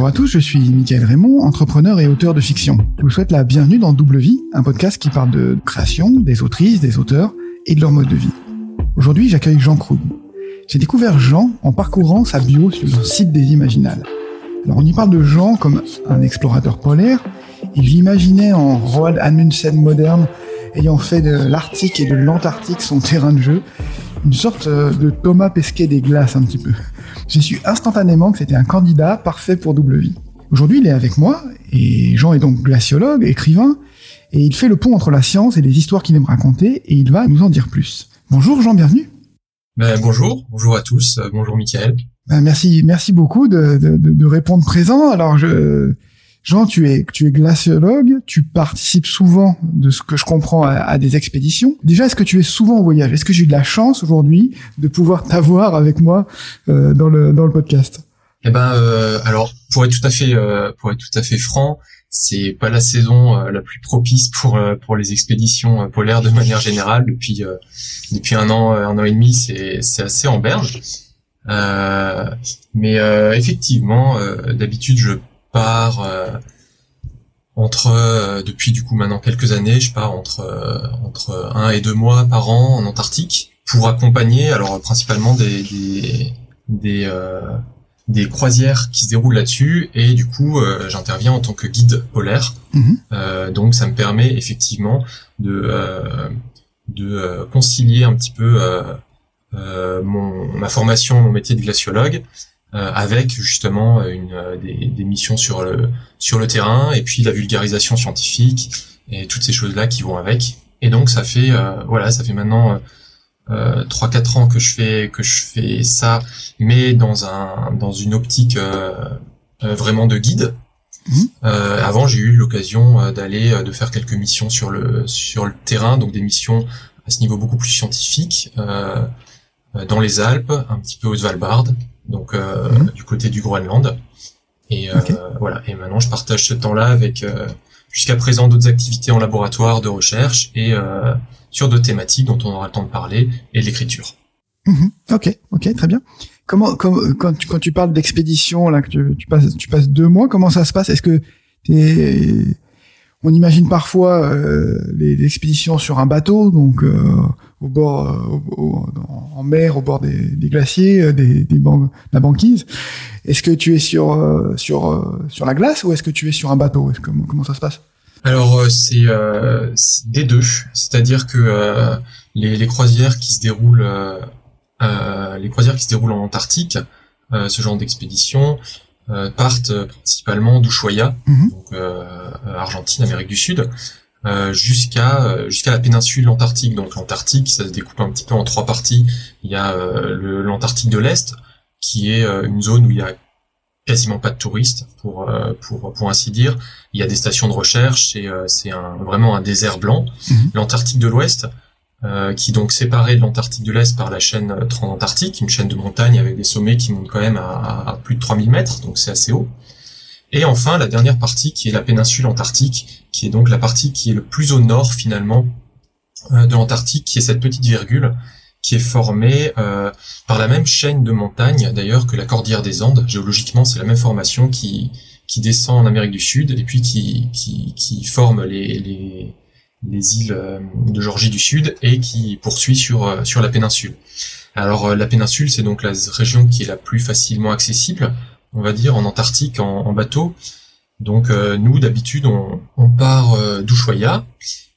Bonjour à tous, je suis Michael Raymond, entrepreneur et auteur de fiction. Je vous souhaite la bienvenue dans Double Vie, un podcast qui parle de création, des autrices, des auteurs et de leur mode de vie. Aujourd'hui, j'accueille Jean Croud. J'ai découvert Jean en parcourant sa bio sur le site des Imaginales. Alors on y parle de Jean comme un explorateur polaire. Il l'imaginait en Roald Amundsen moderne, ayant fait de l'Arctique et de l'Antarctique son terrain de jeu. Une sorte euh, de Thomas Pesquet des glaces un petit peu. J'ai su instantanément que c'était un candidat parfait pour double vie. Aujourd'hui, il est avec moi, et Jean est donc glaciologue, écrivain, et il fait le pont entre la science et les histoires qu'il aime raconter, et il va nous en dire plus. Bonjour Jean, bienvenue. Ben, bonjour, bonjour à tous, euh, bonjour Michael. Ben, merci, merci beaucoup de, de, de, répondre présent. Alors, je, Jean, tu es, tu es glaciologue, tu participes souvent, de ce que je comprends, à, des expéditions. Déjà, est-ce que tu es souvent en voyage? Est-ce que j'ai eu de la chance aujourd'hui de pouvoir t'avoir avec moi euh, dans le dans le podcast? Eh ben, euh, alors pour être tout à fait euh, pour être tout à fait franc, c'est pas la saison euh, la plus propice pour euh, pour les expéditions polaires de manière générale. Depuis depuis un an un an et demi, c'est c'est assez en berne. mais effectivement, d'habitude, je pars entre depuis du coup maintenant quelques années, je pars entre entre un et deux mois par an en Antarctique pour accompagner alors principalement des des, des des croisières qui se déroulent là-dessus et du coup euh, j'interviens en tant que guide polaire. Mhm. Euh, donc ça me permet effectivement de euh, de concilier un petit peu mon ma formation, mon métier de glaciologue avec justement une des, des, missions sur le sur le terrain et puis la vulgarisation scientifique et toutes ces choses là qui vont avec. Et donc ça fait voilà ça fait maintenant euh, trois euh, quatre ans que je fais que je fais ça, mais dans un dans une optique euh, euh vraiment de guide. Mmh. Euh, avant, j'ai eu l'occasion d'aller de faire quelques missions sur le sur le terrain, donc des missions à ce niveau beaucoup plus scientifique, dans les Alpes, un petit peu au Svalbard, donc mmh. du côté du Groenland. Et voilà. Et maintenant, je partage ce temps-là avec jusqu'à présent d'autres activités en laboratoire de recherche et sur deux thématiques dont on aura le temps de parler et l'écriture. Mhm. ok, ok, très bien. Comment, quand, tu, quand tu parles d'expédition là que tu, tu, passes, tu passes deux mois, comment ça se passe? Est-ce que on imagine parfois euh, les, expéditions sur un bateau, donc euh, au bord, euh, en mer, au bord des, glaciers, des, des la banquise. Est-ce que tu es sur sur sur la glace ou est-ce que tu es sur un bateau? Comment, ça se passe? Alors euh, euh, c'est des deux, c'est-à-dire que euh, les, les, croisières qui se déroulent, les croisières qui se déroulent en Antarctique, ce genre d'expédition, partent principalement d'Ushuaia, mhm. donc Argentine, Amérique du Sud, jusqu'à jusqu'à la péninsule antarctique. Donc l'Antarctique, ça se découpe un petit peu en trois parties. Il y a l'Antarctique de l'Est, qui est une zone où il y a quasiment pas de touristes pour euh, pour pour ainsi dire. Il y a des stations de recherche, c'est euh, c'est un, vraiment un désert blanc. Mhm. L'Antarctique de l'Ouest, euh, qui est donc séparé de l'Antarctique de l'Est par la chaîne transantarctique, une chaîne de montagne avec des sommets qui montent quand même à, plus de 3000 mètres, donc c'est assez haut. Et enfin la dernière partie qui est la péninsule antarctique, qui est donc la partie qui est le plus au nord finalement de l'Antarctique, qui est cette petite virgule qui est formé euh, par la même chaîne de montagnes d'ailleurs que la cordillère des Andes. Géologiquement, c'est la même formation qui qui descend en Amérique du Sud et puis qui qui, qui forme les, les les îles euh, de Georgie du Sud et qui poursuit sur euh, sur la péninsule. Alors la péninsule, c'est donc la région qui est la plus facilement accessible, on va dire en Antarctique en, bateau. Donc nous d'habitude on, on part d'Ushuaia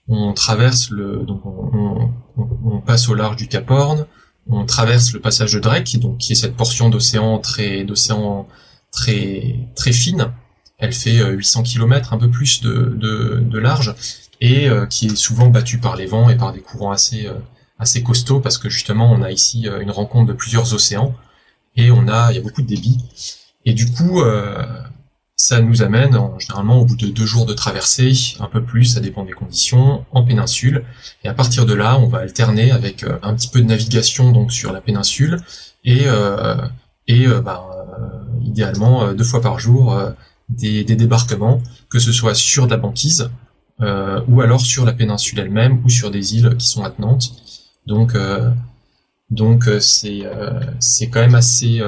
on traverse le, donc on, passe au large du Cap Horn, on traverse le passage de Drake, donc qui est cette portion d'océan très d'océan très très fine. Elle fait 800 euh, km, un peu plus de, de large, et euh, qui est souvent battue par les vents et par des courants assez euh, assez costauds, parce que justement on a ici une rencontre de plusieurs océans et on a il y a beaucoup de débit. Et du coup, ça nous amène généralement au bout de deux jours de traversée, un peu plus, ça dépend des conditions, en péninsule. Et à partir de là, on va alterner avec euh, un petit peu de navigation donc sur la péninsule et euh, et euh, bah, idéalement deux fois par jour des, des, débarquements, que ce soit sur de la banquise ou alors sur la péninsule elle-même ou sur des îles qui sont attenantes. Donc donc c'est c'est quand même assez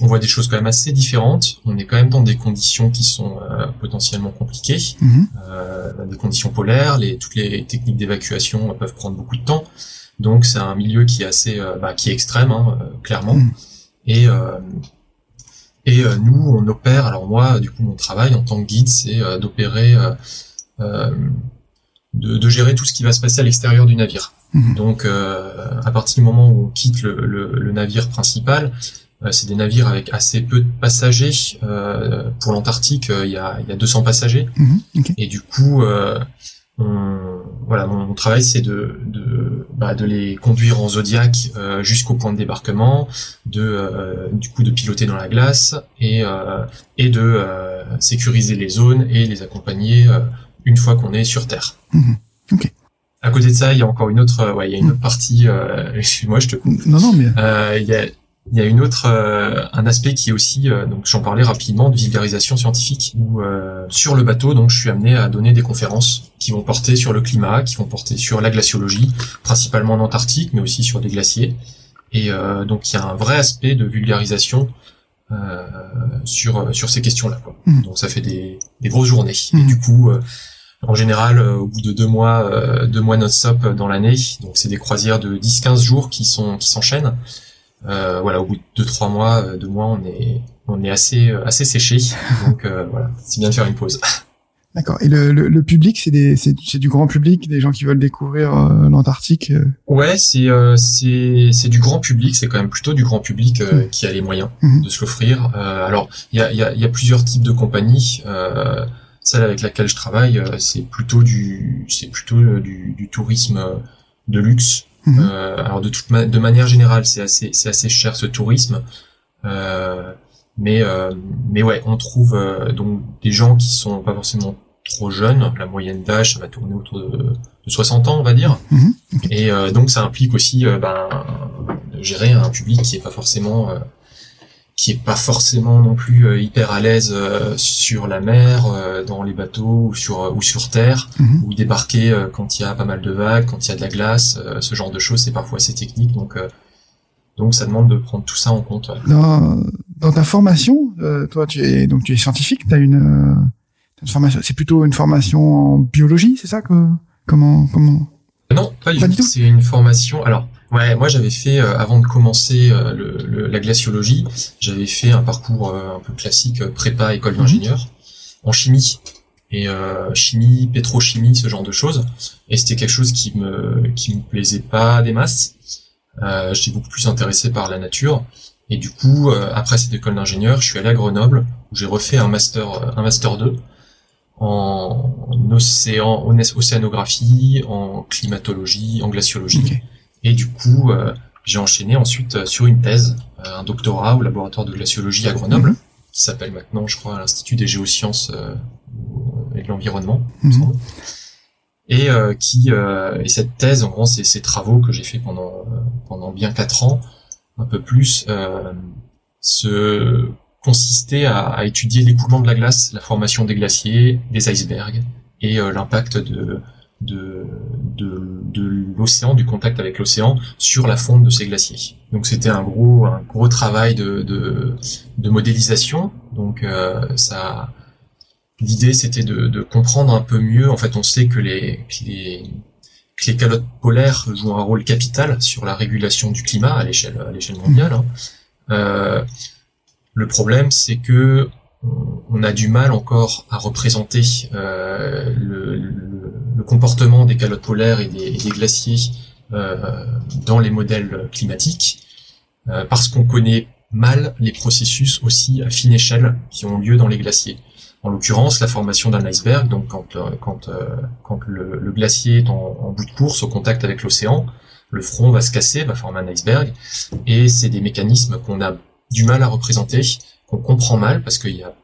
on voit des choses quand même assez différentes. On est quand même dans des conditions qui sont euh, potentiellement compliquées, Mhm. euh, des conditions polaires. Les, toutes les techniques d'évacuation peuvent prendre beaucoup de temps. Donc c'est un milieu qui est assez, euh, bah, qui est extrême, hein, euh, clairement. Mhm. Et euh, et euh, nous, on opère. Alors moi, du coup, mon travail en tant que guide, c'est euh, d'opérer, euh, de, de gérer tout ce qui va se passer à l'extérieur du navire. Mhm. Donc, euh, à partir du moment où on quitte le, le- le navire principal, euh, c'est des navires avec assez peu de passagers. Euh, pour l'Antarctique, il y, a, il y a 200 passagers. Mhm. Et du coup, euh, on- voilà, mon, mon travail, c'est de, de, bah, de les conduire en zodiac euh, jusqu'au point de débarquement, de, euh, du coup, de piloter dans la glace et, euh, et de euh, sécuriser les zones et les accompagner euh, une fois qu'on est sur Terre. Mhm. Ok. À côté de ça, il y a encore une autre, ouais, il y a une autre partie. Euh, excuse-moi, je te coupe. Non, non, mais Euh, il y a il y a une autre euh, un aspect qui est aussi euh, donc j'en parlais rapidement de vulgarisation scientifique où euh, sur le bateau donc je suis amené à donner des conférences qui vont porter sur le climat, qui vont porter sur la glaciologie, principalement en Antarctique mais aussi sur des glaciers et euh, donc il y a un vrai aspect de vulgarisation euh, sur sur ces questions-là. Mhm. Donc ça fait des des grosses journées et Mhm. du coup euh, en général, euh, au bout de deux mois, euh, deux mois non-stop dans l'année, donc c'est des croisières de 10-15 jours qui sont qui s'enchaînent. Euh, voilà, au bout de deux trois mois, euh, deux mois, on est on est assez assez séché. Donc euh, voilà, c'est bien de faire une pause. d'accord. Et le, le, le public, c'est des, c'est, c'est du grand public, des gens qui veulent découvrir euh, l'Antarctique. Ouais, c'est euh, c'est c'est du grand public. C'est quand même plutôt du grand public euh, Mhm. qui a les moyens Mhm. de se l'offrir. Euh, alors il y a il y a y a plusieurs types de compagnies. Euh, celle avec laquelle je travaille, euh, c'est plutôt du c'est plutôt euh, du, du tourisme euh, de luxe. Mhm. Euh, alors de toute ma- de manière générale, c'est assez c'est assez cher ce tourisme, Euh, mais euh, mais ouais, on trouve euh, donc des gens qui sont pas forcément trop jeunes. La moyenne d'âge, ça va tourner autour de, de 60 ans, on va dire. Mhm. Et euh, donc ça implique aussi ben, de gérer un public qui est pas forcément euh, qui est pas forcément non plus euh, hyper à l'aise euh, sur la mer, euh, dans les bateaux ou sur ou sur terre, Mhm. ou débarquer euh, quand il y a pas mal de vagues, quand il y a de la glace, euh, ce genre de choses, c'est parfois assez technique. Donc euh, donc ça demande de prendre tout ça en compte. ouais. Dans, dans ta formation, euh, toi, tu es donc tu es scientifique. T'as une, euh, une formation. C'est plutôt une formation en biologie, c'est ça que comment comment? Non, pas du tout C'est une formation. Alors, ouais, moi j'avais fait euh, avant de commencer euh, le, le- la glaciologie, j'avais fait un parcours euh, un peu classique euh, prépa école Mhm. d'ingénieur en chimie et euh, chimie, pétrochimie, ce genre de choses. Et c'était quelque chose qui me qui me plaisait pas des masses. Euh, J'étais beaucoup plus intéressé par la nature. Et du coup, euh, après cette école d'ingénieur, je suis allé à Grenoble où j'ai refait un master un master 2 en océan, en océanographie, en climatologie, en glaciologie. Et du coup, euh, j'ai enchaîné ensuite euh, sur une thèse, euh, un doctorat au laboratoire de glaciologie à Grenoble, Mhm. qui s'appelle maintenant, je crois, l'Institut des géosciences euh, et de l'environnement. Mhm. Et euh, qui euh, et cette thèse, en gros, c'est ces travaux que j'ai fait pendant pendant bien quatre ans, un peu plus, euh, se consistait à, à étudier l'écoulement de la glace, la formation des glaciers, des icebergs et euh, l'impact de de, de, de l'océan, du contact avec l'océan sur la fonte de ces glaciers. Donc c'était un gros un gros travail de de, modélisation. Donc euh, ça l'idée c'était de, comprendre un peu mieux. En fait, on sait que les que les calottes polaires jouent un rôle capital sur la régulation du climat à l'échelle à l'échelle mondiale. hein. Euh, le problème, c'est que on- a du mal encore à représenter euh, le- le comportement des calottes polaires et des, glaciers euh, dans les modèles climatiques, euh, parce qu'on connaît mal les processus aussi à fine échelle qui ont lieu dans les glaciers. En l'occurrence, la formation d'un iceberg, donc quand, euh, le, glacier est en bout de course au contact avec l'océan, le front va se casser, va former un iceberg, et c'est des mécanismes qu'on a du mal à représenter, qu'on comprend mal parce qu'il y a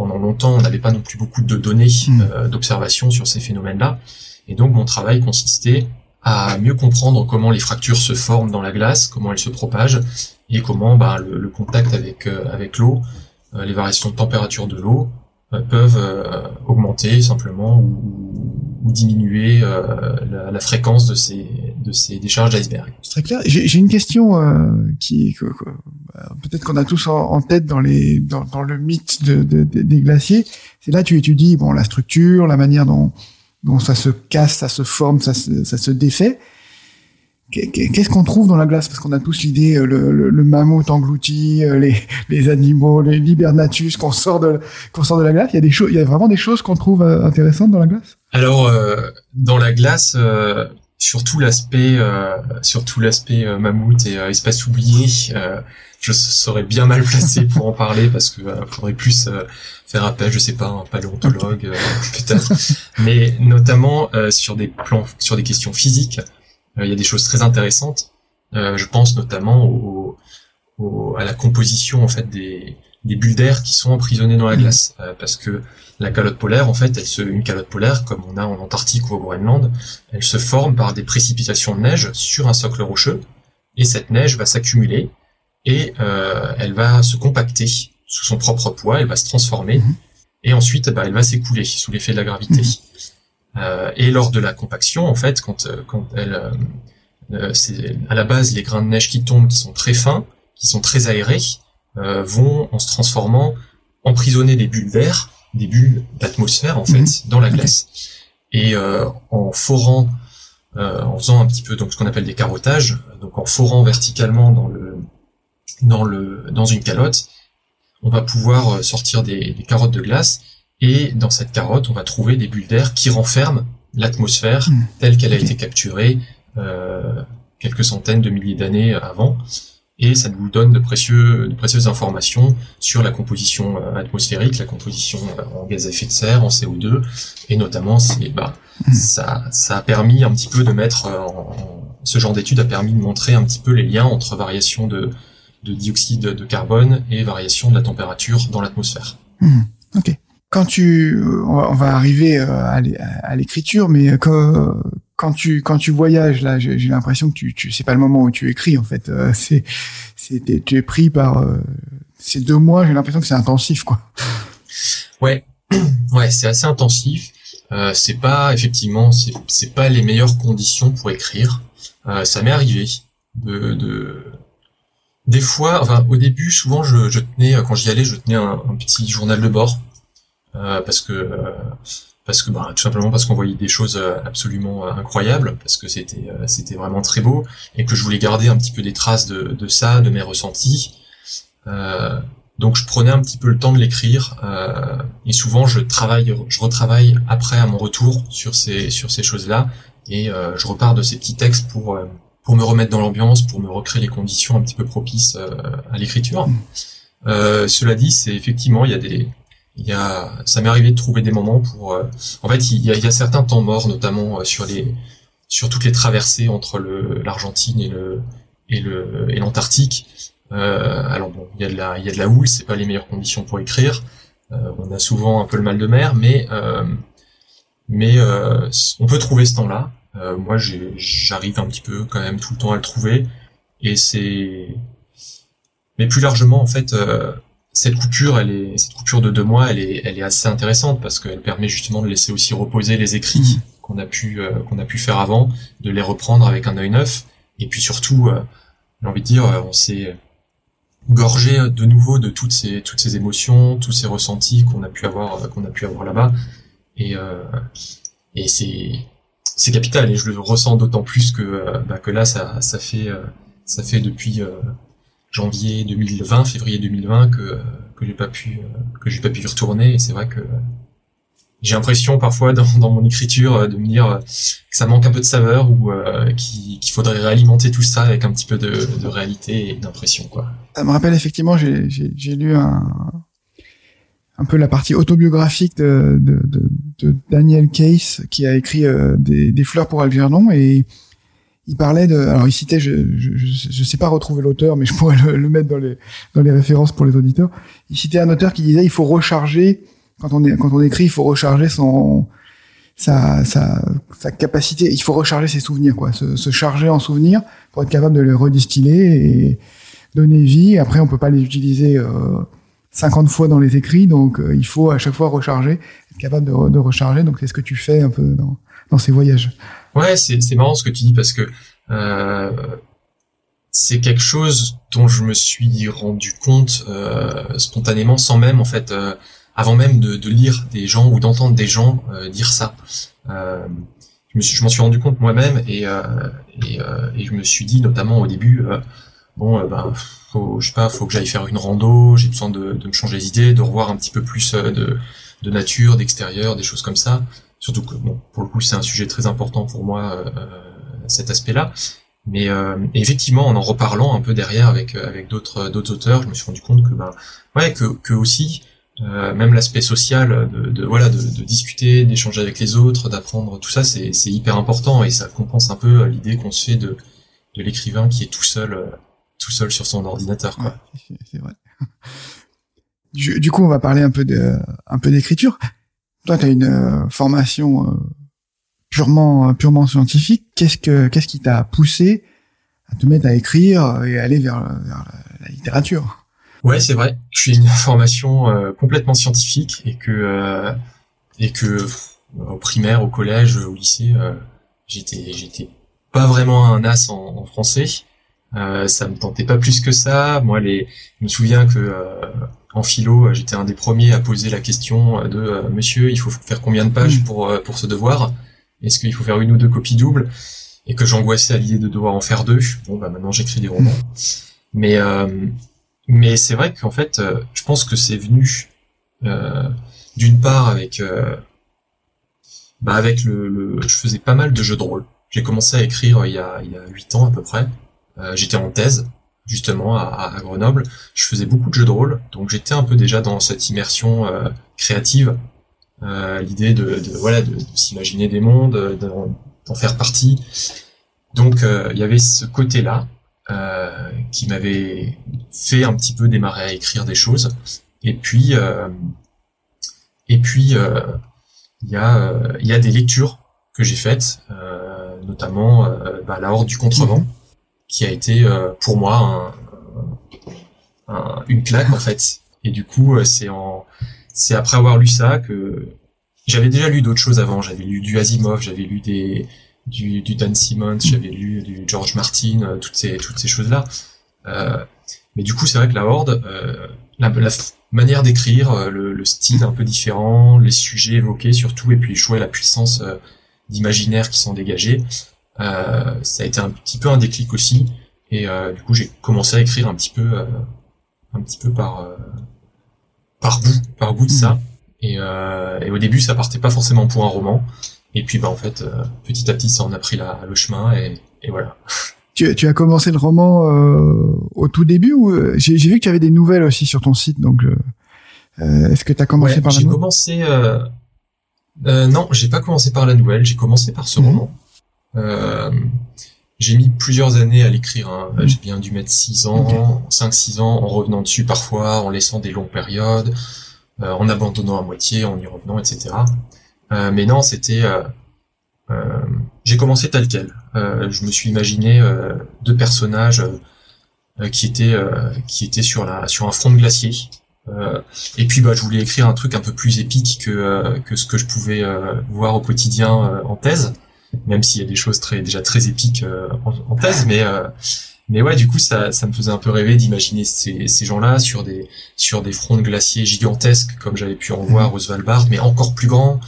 pendant longtemps on n'avait pas non plus beaucoup de données Mm. euh, d'observation sur ces phénomènes-là, et donc mon travail consistait à mieux comprendre comment les fractures se forment dans la glace, comment elles se propagent, et comment bah, le, le contact avec euh, avec l'eau, euh, les variations de température de l'eau peuvent augmenter simplement ou, ou diminuer la, la fréquence de ces de ces décharges d'iceberg. C'est très clair. J'ai une question qui peut-être qu'on a tous en, tête dans les dans, le mythe de, de, des glaciers. C'est là tu étudies bon la structure, la manière dont dont ça se casse, ça se forme, ça se, ça se défait. Qu'est-ce qu'on trouve dans la glace? Parce qu'on a tous l'idée, euh, le, le, le, mammouth englouti, euh, les, les animaux, les libernatus qu'on sort de sort de la glace. Il y a des il y a vraiment des choses qu'on trouve euh, intéressantes dans la glace? Alors dans la glace, surtout l'aspect, surtout l'aspect mammouth et espèce oubliée, je serais bien mal placé pour en parler parce que faudrait plus faire appel, je sais pas, un paléontologue peut-être, mais notamment sur des plans, sur des questions physiques. Euh, il y a des choses très intéressantes. Euh, je pense notamment au, au, à la composition en fait des, des bulles d'air qui sont emprisonnées dans la mmh. glace, euh, parce que la calotte polaire, en fait, elle se, une calotte polaire, comme on a en Antarctique ou au Groenland, elle se forme par des précipitations de neige sur un socle rocheux, et cette neige va s'accumuler et euh, elle va se compacter sous son propre poids, elle va se transformer, mmh. et ensuite, bah, elle va s'écouler sous l'effet de la gravité. Mmh. Euh, et lors de la compaction, en fait, quand, euh, quand elle, euh, c'est à la base les grains de neige qui tombent, qui sont très fins, qui sont très aérés, vont en se transformant emprisonner des bulles d'air, des bulles d'atmosphère en fait, mhm. dans la glace. Et en forant, en faisant un petit peu donc ce qu'on appelle des carottages, donc en forant verticalement dans le dans le dans une calotte, on va pouvoir sortir des, des carottes de glace et dans cette carotte, on va trouver des bulles d'air qui renferment l'atmosphère hmm. telle qu'elle a été capturée euh, quelques centaines de milliers d'années avant. Et ça nous donne de, précieux, de précieuses informations sur la composition euh, atmosphérique, la composition euh, en gaz à effet de serre, en CO2, et notamment c'est bah, ça, ça a permis un petit peu de mettre en, ce genre d'étude a permis de montrer un petit peu les liens entre variation de, de dioxyde de carbone et variation de la température dans l'atmosphère. Hmm. Ok quand tu, on va, arriver euh, à l'écriture, mais quand, quand tu quand tu voyages là, j'ai l'impression que tu, tu c'est pas le moment où tu écris en fait. Euh, c'est c'est tu es pris par euh, ces deux mois. J'ai l'impression que c'est intensif quoi. Ouais, ouais, c'est assez intensif. Euh, c'est pas effectivement, c'est c'est pas les meilleures conditions pour écrire. Euh, ça m'est arrivé de, de des fois, enfin au début, souvent je, je tenais quand j'y allais, je tenais un, petit journal de bord euh, parce que euh, parce que bah, tout simplement parce qu'on voyait des choses euh, absolument incroyables, parce que c'était c'était vraiment très beau et que je voulais garder un petit peu des traces de, de ça, de mes ressentis. Euh, donc je prenais un petit peu le temps de l'écrire euh, et souvent je travaille, je retravaille après à mon retour sur ces sur ces choses-là et euh, je repars de ces petits textes pour pour me remettre dans l'ambiance, pour me recréer les conditions un petit peu propices à l'écriture. Mmh. cela dit, c'est effectivement il y a des il y a, ça m'est arrivé de trouver des moments pour. Euh, en fait, il y, a, il y, a, certains temps morts, notamment euh, sur les, sur toutes les traversées entre le l'Argentine et le et le et l'Antarctique. Euh, alors bon, il y a de la, il y a de la houle, c'est pas les meilleures conditions pour écrire. Euh, on a souvent un peu le mal de mer, mais mais on peut trouver ce temps-là. Moi, j'arrive un petit peu quand même tout le temps à le trouver, et c'est. Mais plus largement, en fait cette coupure, elle est, cette coupure de deux mois, elle est, elle est assez intéressante parce qu'elle permet justement de laisser aussi reposer les écrits mmh. qu'on a pu, euh, qu'on a pu faire avant, de les reprendre avec un œil neuf, et puis surtout, euh, j'ai envie de dire, euh, on s'est gorgé de nouveau de toutes ces, toutes ces émotions, tous ces ressentis qu'on a pu avoir, qu'on a pu avoir là-bas, et, et c'est, c'est capital, et je le ressens d'autant plus que, bah, que là, ça, ça fait, ça fait depuis janvier 2020, février 2020 que que j'ai pas pu que j'ai pas pu y retourner. Et c'est vrai que j'ai l'impression parfois dans, dans, mon écriture euh, de me dire que ça manque un peu de saveur ou euh, qu'il faudrait réalimenter tout ça avec un petit peu de, de réalité et d'impression quoi. Ça me rappelle effectivement, j'ai lu un un peu la partie autobiographique de, de, de, de Daniel Case qui a écrit euh, des, des, fleurs pour Algernon et il parlait de, alors il citait, je, je, je sais pas retrouver l'auteur, mais je pourrais le, mettre dans les dans les références pour les auditeurs. Il citait un auteur qui disait il faut recharger quand on est quand on écrit, il faut recharger son sa sa, sa capacité, il faut recharger ses souvenirs quoi, se, se, charger en souvenirs pour être capable de les redistiller et donner vie. Après, on peut pas les utiliser euh, 50 fois dans les écrits, donc euh, il faut à chaque fois recharger, être capable de, de recharger. Donc c'est ce que tu fais un peu dans dans ces voyages. Ouais, c'est marrant ce que tu dis parce que euh, c'est quelque chose dont je me suis rendu compte euh, spontanément, sans même en fait, euh, avant même de, de, lire des gens ou d'entendre des gens euh, dire ça. Euh, je me suis, je m'en suis rendu compte moi-même et, et, et, je me suis dit notamment au début, bon, ben, faut, je sais pas, faut que j'aille faire une rando, j'ai besoin de, de, me changer les idées, de revoir un petit peu plus de, de nature, d'extérieur, des choses comme ça. Surtout que bon, pour le coup, c'est un sujet très important pour moi, cet aspect-là. Mais euh, effectivement, en en reparlant un peu derrière avec euh, avec d'autres d'autres auteurs, je me suis rendu compte que ben ouais que que aussi euh, même l'aspect social de, de voilà de, de discuter, d'échanger avec les autres, d'apprendre tout ça, c'est c'est hyper important et ça compense un peu l'idée qu'on se fait de de l'écrivain qui est tout seul tout seul sur son ordinateur quoi. c'est vrai. Du, du, coup, on va parler un peu de un peu d'écriture. Toi, tu as une formation purement euh, purement scientifique, qu'est-ce que qu'est-ce qui t'a poussé à te mettre à écrire et aller vers, vers la, littérature? Ouais, c'est vrai. Je suis une formation euh, complètement scientifique et que euh, et que au primaire, au collège, au lycée, j'étais j'étais pas vraiment un as en, en français. Ça me tentait pas plus que ça. Moi, les, je me souviens que en philo, j'étais un des premiers à poser la question de Monsieur, il faut faire combien de pages mmh. pour pour ce devoir? Est-ce qu'il faut faire une ou deux copies doubles? Et que j'angoissais à l'idée de devoir en faire deux. Bon, bah maintenant j'écris des romans. Mais euh, mais c'est vrai qu'en fait, euh, je pense que c'est venu euh, d'une part avec bah avec le, le, je faisais pas mal de jeux de rôle. J'ai commencé à écrire il y a il y a huit ans à peu près. J'étais en thèse justement à, à, Grenoble. Je faisais beaucoup de jeux de rôle, donc j'étais un peu déjà dans cette immersion créative euh, l'idée de, de, voilà de, s'imaginer des mondes, d'en faire partie. Donc euh, il y avait ce côté-là euh, qui m'avait fait un petit peu démarrer à écrire des choses. Et puis et puis il y a y a des lectures que j'ai faites, notamment bah, la Horde du Contrevent, qui a été pour moi un, un, une claque en fait. Et du coup, c'est en c'est après avoir lu ça que j'avais déjà lu d'autres choses avant. J'avais lu du Asimov, j'avais lu des du, du Dan Simmons, j'avais lu du George Martin, euh, toutes ces toutes ces choses-là. Euh, mais du coup, c'est vrai que la Horde, euh, la, manière d'écrire, euh, le, le, style un peu différent, les sujets évoqués surtout, et puis le choix la puissance euh, d'imaginaire qui sont dégagés, ça a été un petit peu un déclic aussi. Et du coup, j'ai commencé à écrire un petit peu, un petit peu par par bout, par bout de ça. Et, euh, et, au début, ça partait pas forcément pour un roman. Et puis, bah, en fait, euh, petit à petit, ça en a pris la, le chemin. Et, et voilà. Tu, tu, as commencé le roman euh, au tout début ou euh, j'ai vu que tu avais des nouvelles aussi sur ton site. Donc, euh, est-ce que tu as commencé par la nouvelle? J'ai commencé. non, j'ai pas commencé par la nouvelle. J'ai commencé par ce mhm. roman. J'ai mis plusieurs années à l'écrire. Hein. Mhm. J'ai bien dû mettre 6 ans, 5-6 ans, en revenant dessus parfois, en laissant des longues périodes. Euh, en abandonnant à moitié, en y revenant, etc. Euh, mais non, c'était euh, j'ai commencé tel quel. je me suis imaginé deux personnages qui étaient qui étaient sur la sur un front de glacier. et puis bah je voulais écrire un truc un peu plus épique que que ce que je pouvais voir au quotidien en thèse, même s'il y a des choses très déjà très épiques en, en, thèse, mais mais ouais, du coup, ça, ça me faisait un peu rêver d'imaginer ces, ces gens-là sur des sur des fronts de glaciers gigantesques comme j'avais pu en voir au Svalbard, mais encore plus grands.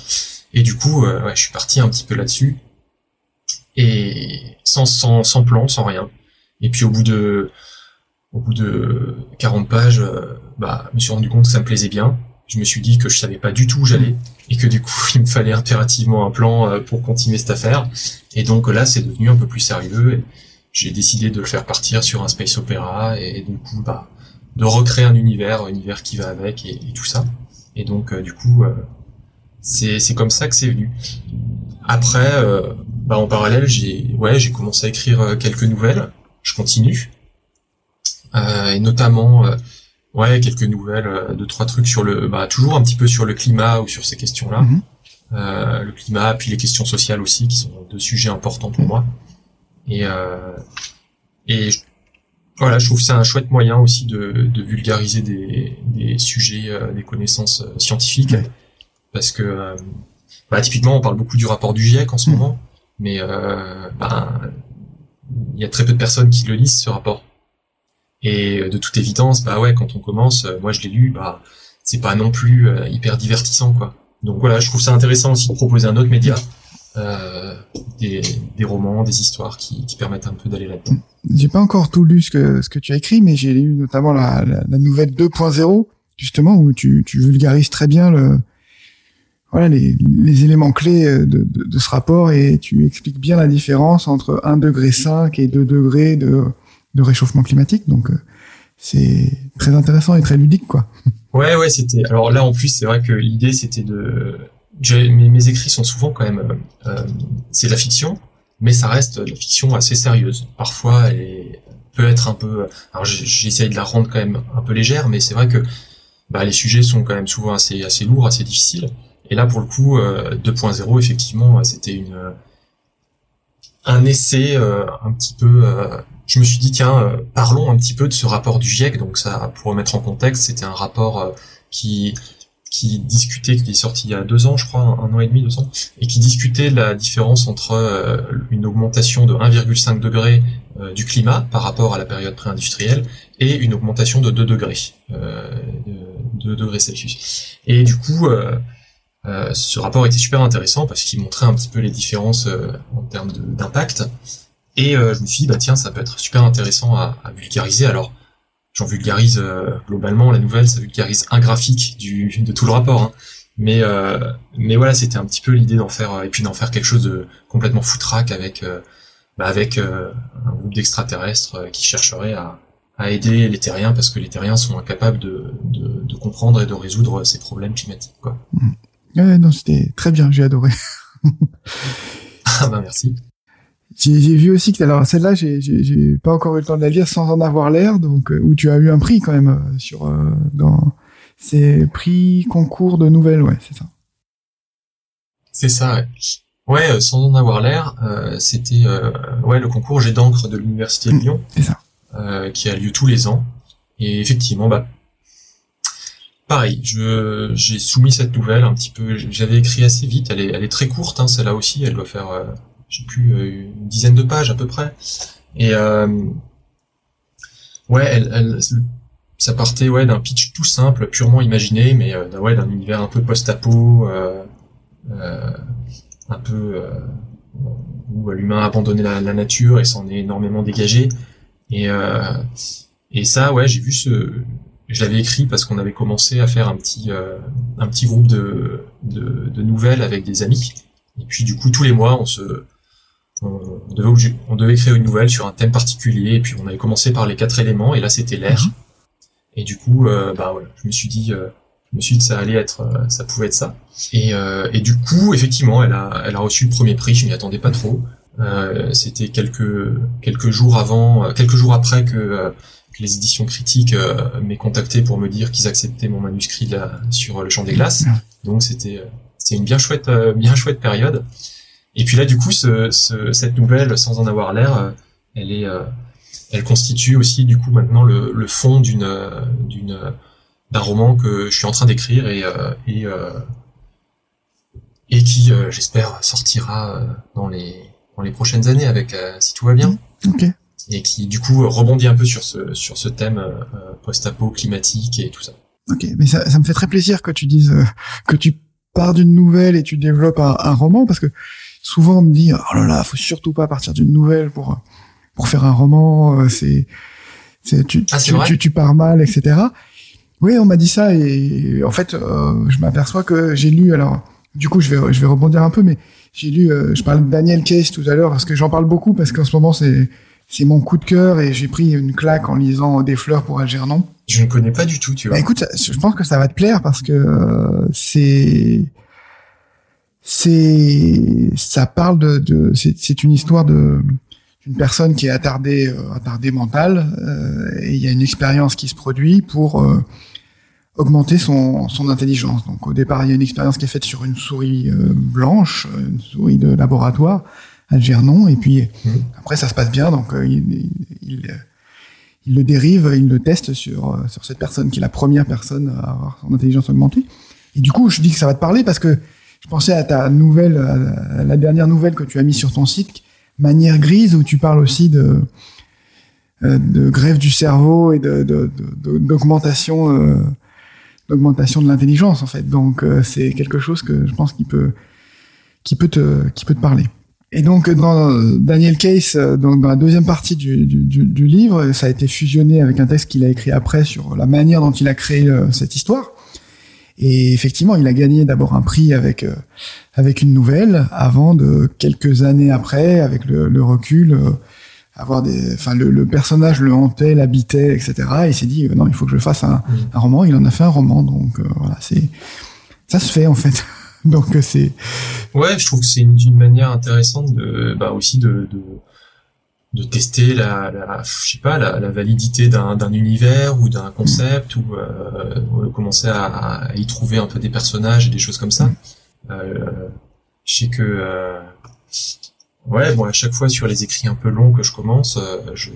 Et du coup, euh, ouais, je suis parti un petit peu là-dessus et sans, sans sans plan, sans rien. Et puis au bout de au bout de 40 pages, euh, bah, je me suis rendu compte que ça me plaisait bien. Je me suis dit que je savais pas du tout où j'allais et que du coup, il me fallait impérativement un plan euh, pour continuer cette affaire. Et donc là, c'est devenu un peu plus sérieux. Et, j'ai décidé de le faire partir sur un space opéra et, du coup bah de recréer un univers, un univers qui va avec et, tout ça. Et donc euh, du coup euh, c'est c'est comme ça que c'est venu. Après euh, bah en parallèle j'ai ouais j'ai commencé à écrire quelques nouvelles. Je continue et notamment ouais quelques nouvelles, deux trois trucs sur le bah toujours un petit peu sur le climat ou sur ces questions là. Mm-hmm. le climat, puis les questions sociales aussi, qui sont deux sujets importants pour moi. Et, euh, et voilà, je trouve que c'est un chouette moyen aussi de, de vulgariser des, des sujets, euh, des connaissances euh, scientifiques, parce que euh, bah, typiquement on parle beaucoup du rapport du GIEC en ce mm. moment, mais euh, bah, il y a très peu de personnes qui le lisent ce rapport. Et de toute évidence, bah ouais, quand on commence, moi je l'ai lu, bah c'est pas non plus hyper divertissant quoi. Donc voilà, je trouve ça intéressant aussi de proposer un autre média, euh, des, des, romans, des histoires qui, qui permettent un peu d'aller là-dedans. J'ai pas encore tout lu ce que, ce que tu as écrit, mais j'ai lu notamment la, la, la nouvelle 2.0, justement, où tu, tu vulgarises très bien le, voilà, les, les éléments clés de, de, de, ce rapport et tu expliques bien la différence entre 1 degré 5 et 2 degrés de, de réchauffement climatique. Donc, euh, c'est très intéressant et très ludique, quoi. Ouais, ouais, c'était. Alors là, en plus, c'est vrai que l'idée, c'était de. Mes, écrits sont souvent quand même. Euh, euh, c'est de la fiction, mais ça reste de la fiction assez sérieuse. Parfois, elle peut être un peu. Alors, j'essaye de la rendre quand même un peu légère, mais c'est vrai que bah, les sujets sont quand même souvent assez assez lourds, assez difficiles. Et là, pour le coup, 2.0, effectivement, c'était une un essai un petit peu je me suis dit tiens, euh, parlons un petit peu de ce rapport du GIEC. Donc ça, pour remettre en contexte, c'était un rapport euh, qui qui discutait, qui est sorti il y a deux ans, je crois, un, an et demi, deux ans, et qui discutait la différence entre euh, une augmentation de 1,5 degré du climat par rapport à la période pré-industrielle et une augmentation de 2 degrés, de 2 degrés Celsius. Et du coup, ce rapport était super intéressant parce qu'il montrait un petit peu les différences en termes d'impact. Et euh, je me suis dit, bah tiens, ça peut être super intéressant à, à vulgariser. Alors, j'en vulgarise euh, globalement la nouvelle, ça vulgarise un graphique du, de tout le rapport. Hein. Mais, euh, mais voilà, c'était un petit peu l'idée d'en faire, et puis d'en faire quelque chose de complètement foutraque avec, bah avec un groupe d'extraterrestres qui chercherait à, à aider les terriens parce que les terriens sont incapables de, de, de comprendre et de résoudre ces problèmes climatiques. Quoi. Mmh. Ouais, non, c'était très bien, j'ai adoré. ah bah merci. J'ai vu aussi que alors celle-là, j'ai pas encore eu le temps de la lire sans en avoir l'air, donc euh, où tu as eu un prix quand même euh, sur euh, dans ces prix concours de nouvelles, ouais, c'est ça. C'est ça. Ouais. Ouais, sans en avoir l'air, c'était ouais le concours Jet d'encre de l'université de Lyon, c'est ça, qui a lieu tous les ans. Et effectivement, bah pareil, je j'ai soumis cette nouvelle un petit peu. J'avais écrit assez vite. Elle est elle est très courte, hein, celle-là aussi. Elle doit faire j'ai plus, euh, une dizaine de pages à peu près. Et euh, ouais, elle, elle, ça partait ouais d'un pitch tout simple, purement imaginé, mais euh, ouais d'un univers un peu post-apo, euh, euh, un peu euh, où l'humain a abandonné la, la, nature et s'en est énormément dégagé. Et et ça, ouais, j'ai vu ce, je l'avais écrit parce qu'on avait commencé à faire un petit un petit groupe de, de, de nouvelles avec des amis. Et puis du coup tous les mois on se on devait, on devait créer une nouvelle sur un thème particulier, et puis on avait commencé par les quatre éléments, et là c'était l'air. Mhm. Et du coup, euh, bah voilà, je me suis dit, euh, je me suis dit que ça allait être, euh, ça pouvait être ça. Et, et du coup, effectivement, elle a, elle a reçu le premier prix. Je m'y attendais pas trop. c'était quelques quelques jours avant, quelques jours après que, que les éditions critiques m'aient contacté pour me dire qu'ils acceptaient mon manuscrit là, sur le champ des glaces. Donc c'était c'était une bien chouette bien chouette période. Et puis là, du coup, ce, ce, cette nouvelle, sans en avoir l'air, euh, elle est, euh, elle constitue aussi du coup maintenant le, le fond d'une, d'une, d'un roman que je suis en train d'écrire et, euh, et, et qui, j'espère, sortira dans les, dans les prochaines années avec, si tout va bien. Ok. Et qui, du coup, rebondit un peu sur ce, sur ce thème post-apo climatique et tout ça. Ok, mais ça, ça me fait très plaisir que tu dises que tu pars d'une nouvelle et tu développes un, un roman parce que souvent on me dit oh là là, faut surtout pas partir d'une nouvelle pour pour faire un roman, euh, c'est c'est tu, ah, tu, tu, pars mal, etc. Oui, on m'a dit ça et en fait, euh, je m'aperçois que j'ai lu. Alors, du coup, je vais je vais rebondir un peu, mais j'ai lu. Euh, je parle de Daniel Case tout à l'heure parce que j'en parle beaucoup parce qu'en ce moment c'est c'est mon coup de cœur et j'ai pris une claque en lisant Des fleurs pour Algernon. Je ne connais pas du tout, tu vois. Bah, écoute, je pense que ça va te plaire parce que c'est c'est ça parle de, de c'est une histoire de d'une personne qui est attardée euh, attardée mentale euh, et il y a une expérience qui se produit pour euh, augmenter son son intelligence. Donc au départ, il y a une expérience qui est faite sur une souris blanche, une souris de laboratoire Algernon et puis mmh. après ça se passe bien donc il, il, il le dérive, il le teste sur sur cette personne qui est la première personne à avoir son intelligence augmentée. Et du coup, je dis que ça va te parler parce que je pensais à ta nouvelle, à la dernière nouvelle que tu as mise sur ton site, manière grise où tu parles aussi de de grève du cerveau et de d'augmentation de, d'augmentation de l'intelligence en fait. Donc c'est quelque chose que je pense qui peut qui peut te qui peut te parler. Et donc dans Daniel Case, donc dans la deuxième partie du, du, du, livre, ça a été fusionné avec un texte qu'il a écrit après sur la manière dont il a créé euh, cette histoire. Et effectivement, il a gagné d'abord un prix avec euh, avec une nouvelle, avant de quelques années après, avec le, le recul, euh, avoir des, enfin le, le, personnage le hantait, l'habitait, etc. Et il s'est dit non, il faut que je fasse un, mmh. un, roman. Il en a fait un roman, donc voilà, c'est ça se fait en fait. Donc euh, c'est. Ouais, je trouve que c'est une, une, manière intéressante de, bah aussi de, de, de tester la, la, je sais pas, la, la validité d'un, d'un univers ou d'un concept ou euh, commencer à, à, y trouver un peu des personnages et des choses comme ça. Euh, je sais que euh, ouais, bon à chaque fois sur les écrits un peu longs que je commence, euh, je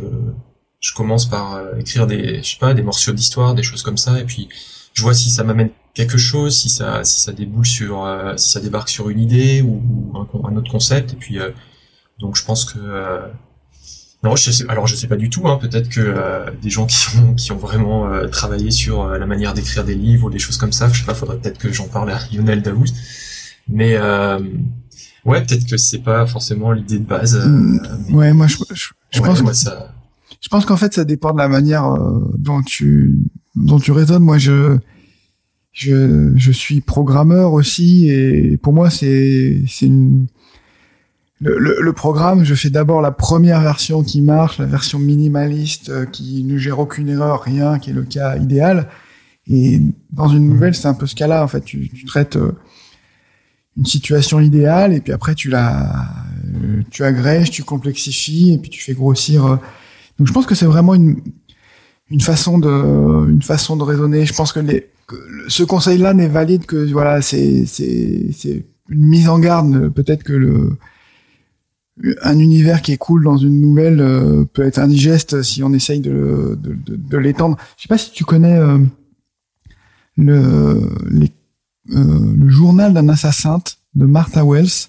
je commence par euh, écrire des, je sais pas, des morceaux d'histoire, des choses comme ça, et puis je vois si ça m'amène quelque chose, si ça, si ça déboule sur, euh, si ça débarque sur une idée ou, un, autre concept. Et puis, euh, donc je pense que euh, non, je sais, alors je sais pas du tout. Hein, Peut-être que des gens qui ont, qui ont vraiment travaillé sur la manière d'écrire des livres ou des choses comme ça, je sais pas, faudrait peut-être que j'en parle à Lionel Daoust. Mais ouais, peut-être que c'est pas forcément l'idée de base. Mm, ouais, moi je, je, pense que ça. Je pense qu'en fait, ça dépend de la manière dont tu dont tu raisonnes. Moi, je je, je suis programmeur aussi et pour moi c'est c'est une le, le, programme, je fais d'abord la première version qui marche, la version minimaliste euh, qui ne gère aucune erreur, rien, qui est le cas idéal. Et dans une nouvelle, c'est un peu ce cas-là. En fait, tu, tu traites euh, une situation idéale et puis après tu la, euh, tu agrèges, tu complexifies et puis tu fais grossir. Donc je pense que c'est vraiment une une façon de une façon de raisonner. Je pense que les ce conseil-là n'est valide que voilà, c'est c'est c'est une mise en garde. Peut-être que le un univers qui est cool dans une nouvelle euh, peut être indigeste si on essaye de, de, l'étendre. Je sais pas si tu connais euh, le euh, le journal d'un assassin de Martha Wells.